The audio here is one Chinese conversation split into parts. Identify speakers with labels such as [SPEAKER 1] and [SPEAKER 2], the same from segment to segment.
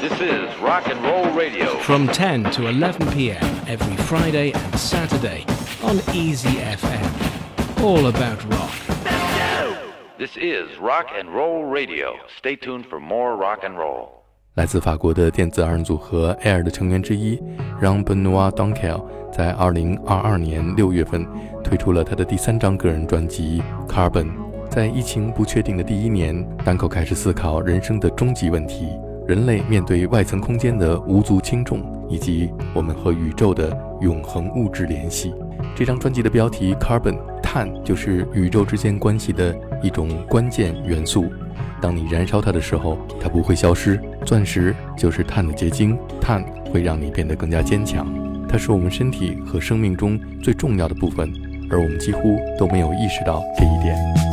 [SPEAKER 1] This is Rock and Roll Radio.
[SPEAKER 2] From 10 to 11 p.m. every Friday and Saturday on Easy FM. All about rock.
[SPEAKER 1] This is Rock and Roll Radio. Stay tuned for more rock and roll.
[SPEAKER 3] 来自法国的电子二人组合 Air 的成员之一，让 Benoit Donkel 在2022年6月份推出了他的第三张个人专辑《Carbon》。在疫情不确定的第一年，单口开始思考人生的终极问题：人类面对外层空间的无足轻重，以及我们和宇宙的永恒物质联系。这张专辑的标题《Carbon》，碳就是宇宙之间关系的一种关键元素。当你燃烧它的时候，它不会消失。钻石就是碳的结晶，碳会让你变得更加坚强。它是我们身体和生命中最重要的部分，而我们几乎都没有意识到这一点。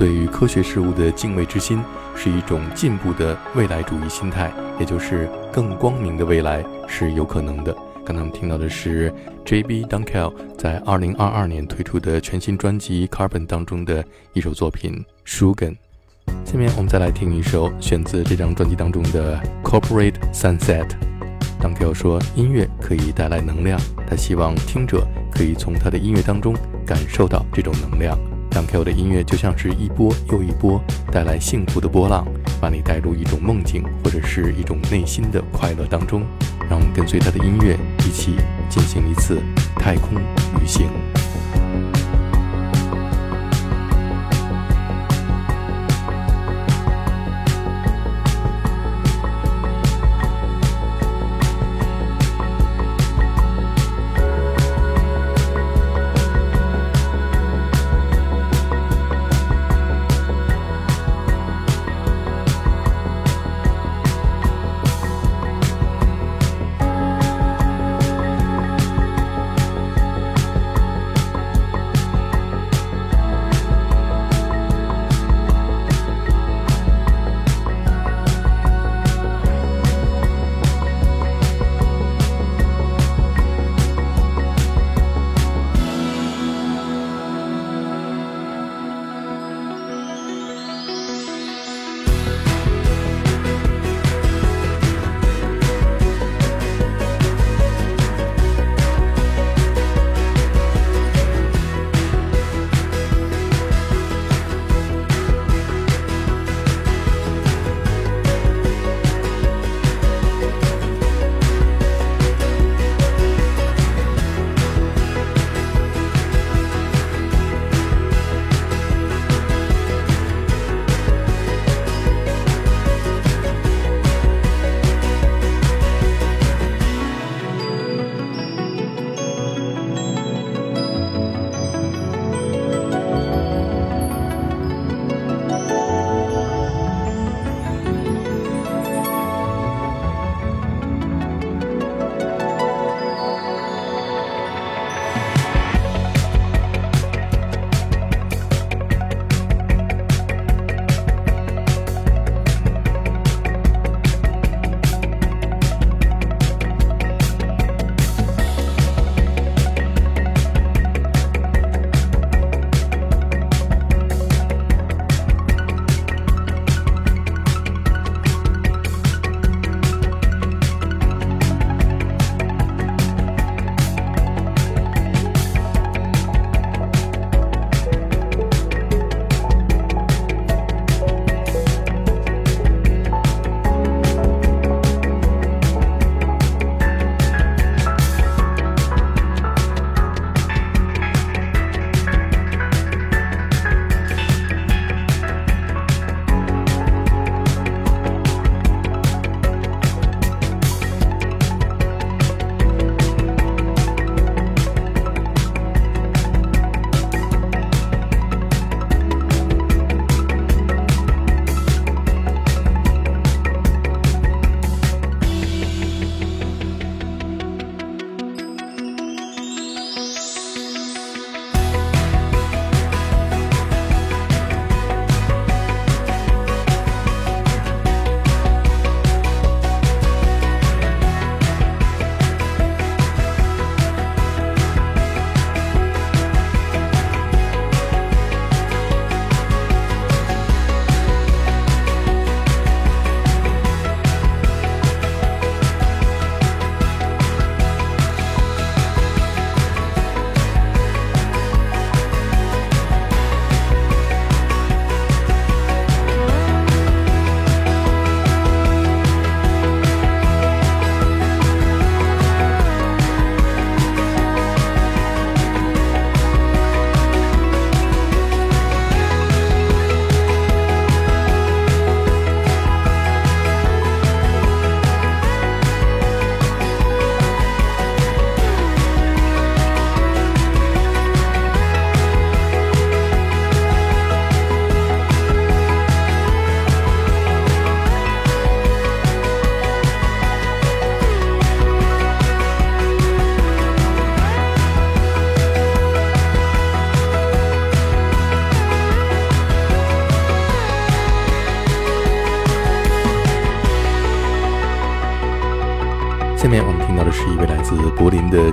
[SPEAKER 3] 对于科学事物的敬畏之心，是一种进步的未来主义心态，也就是更光明的未来是有可能的。刚才我们听到的是 J.B. Dunkel 在2022年推出的全新专辑《Carbon》当中的一首作品《Sugar》。下面我们再来听一首选自这张专辑当中的《Corporate Sunset》。Dunkel 说，音乐可以带来能量，他希望听者可以从他的音乐当中感受到这种能量。让 Q 的音乐就像是一波又一波带来幸福的波浪，把你带入一种梦境或者是一种内心的快乐当中。让我们跟随他的音乐一起进行一次太空旅行。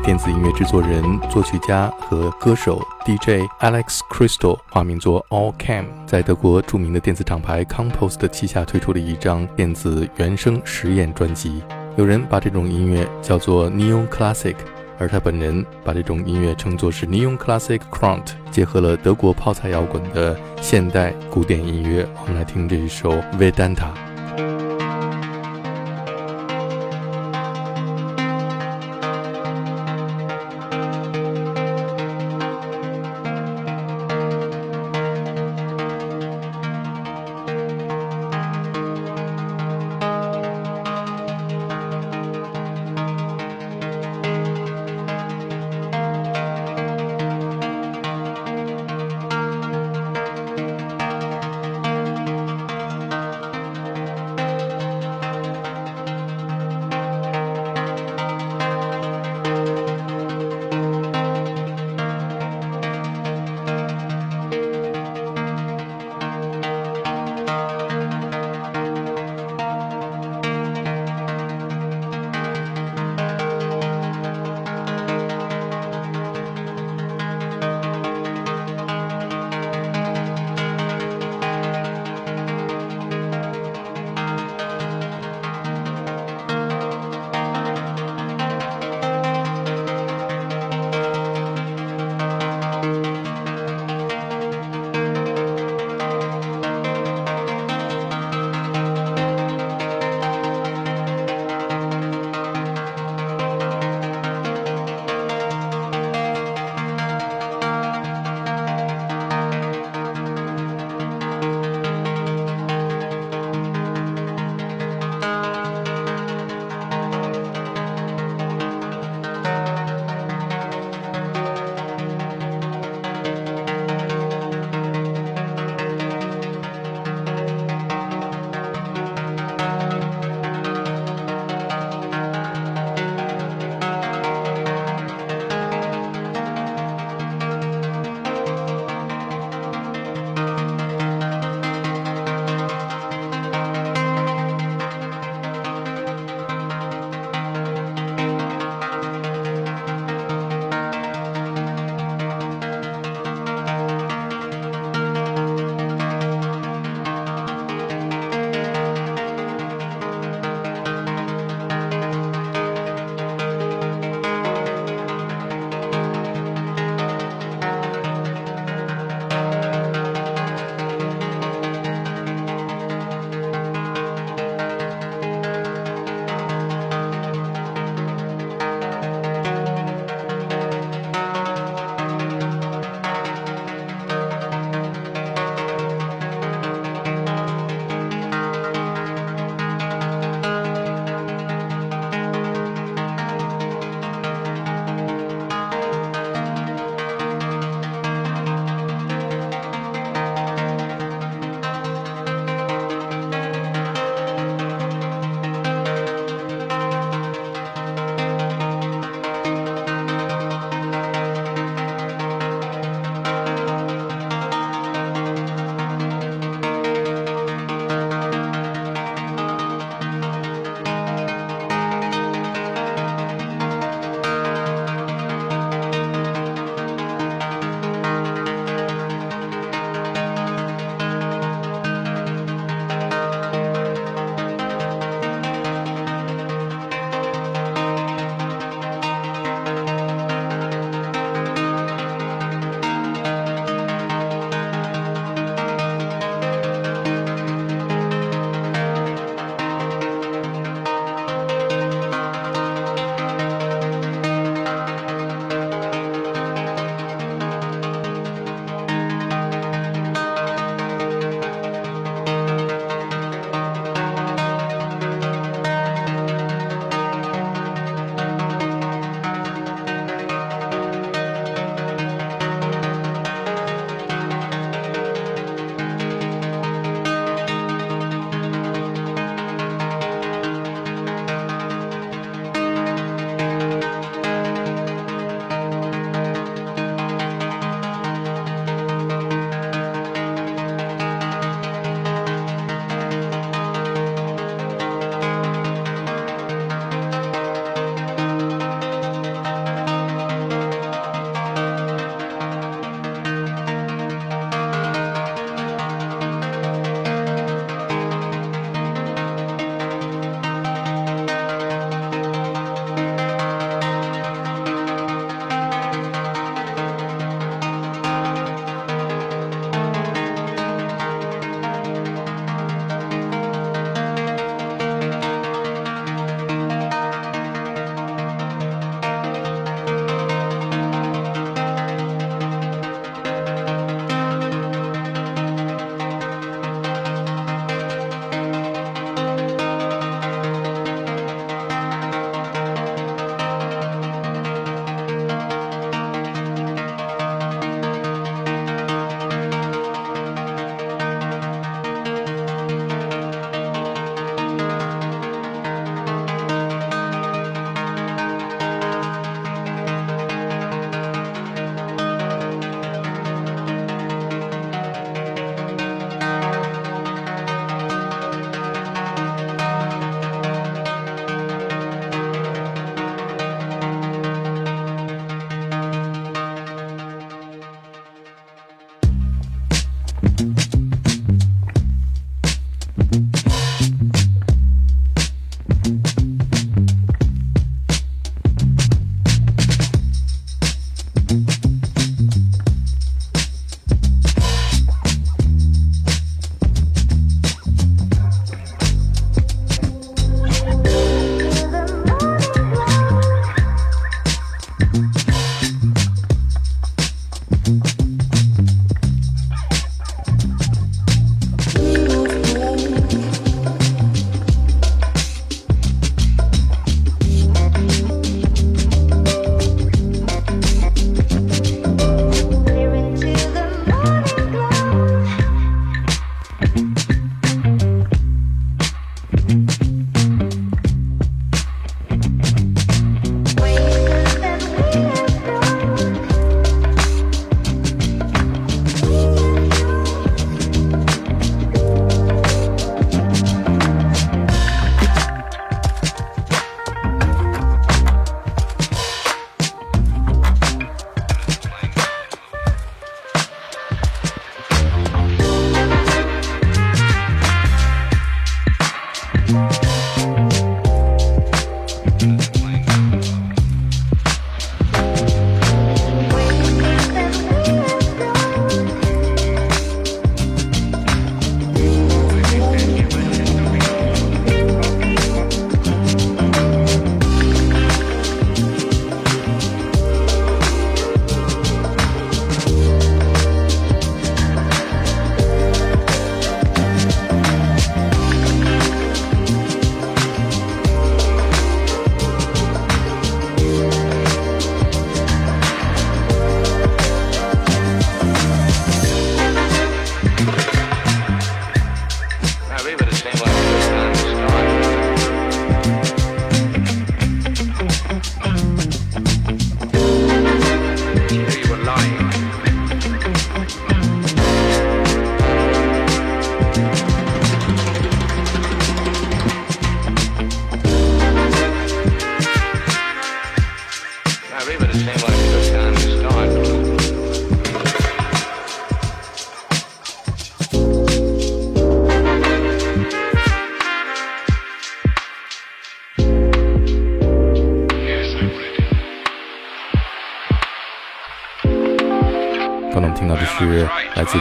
[SPEAKER 3] 电子音乐制作人、作曲家和歌手 DJ Alex Crystal，化名作 All Cam，在德国著名的电子厂牌 Compost 旗下推出了一张电子原声实验专辑。有人把这种音乐叫做 Neon Classic，而他本人把这种音乐称作是 Neon Classic Kront，结合了德国泡菜摇滚的现代古典音乐。我们来听这一首 Vedanta。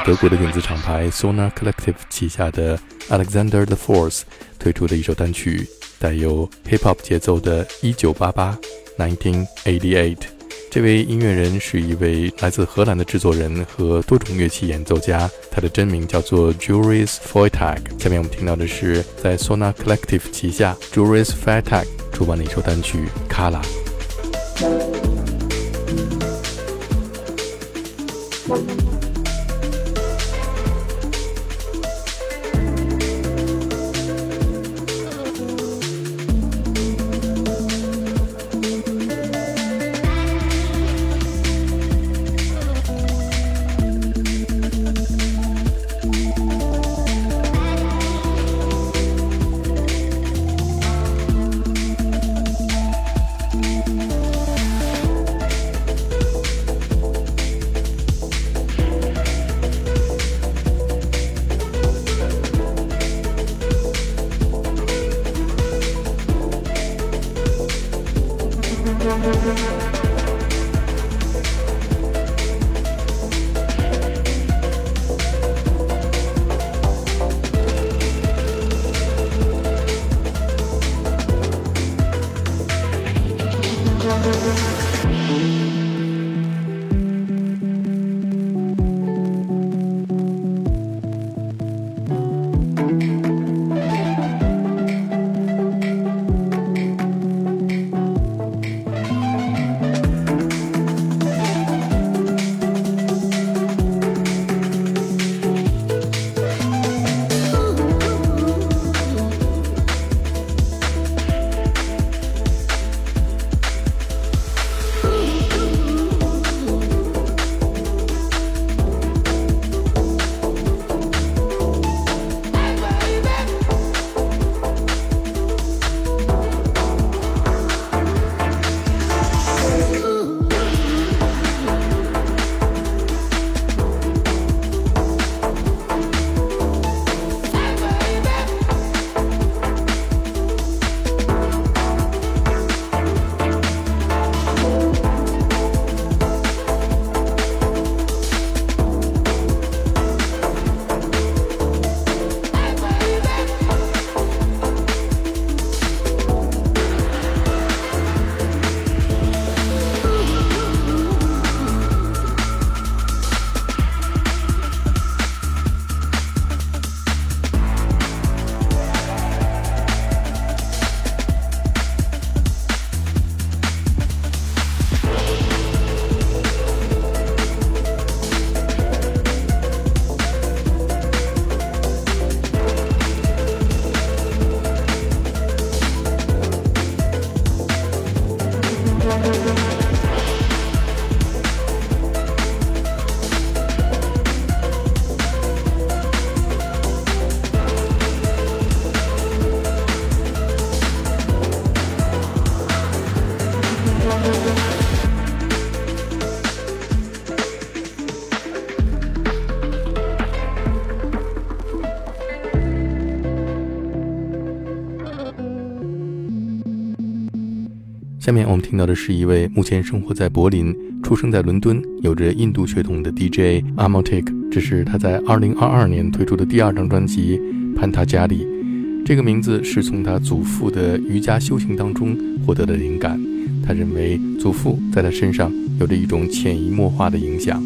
[SPEAKER 3] 德国的电子厂牌 Sona Collective 旗下的 Alexander the Fourth 推出的一首单曲，带有 hip hop 节奏的《一九八八》（1988）。这位音乐人是一位来自荷兰的制作人和多种乐器演奏家，他的真名叫做 Juris Foytag。下面我们听到的是在 Sona Collective 旗下 Juris Foytag 出版的一首单曲《Kala》。Música 下面我们听到的是一位目前生活在柏林、出生在伦敦、有着印度血统的 DJ Amotic。这是他在2022年推出的第二张专辑《潘塔加里》。这个名字是从他祖父的瑜伽修行当中获得的灵感。他认为祖父在他身上有着一种潜移默化的影响。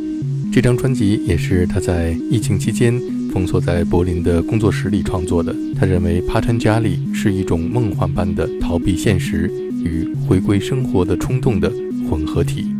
[SPEAKER 3] 这张专辑也是他在疫情期间封锁在柏林的工作室里创作的。他认为帕坦加里是一种梦幻般的逃避现实。与回归生活的冲动的混合体。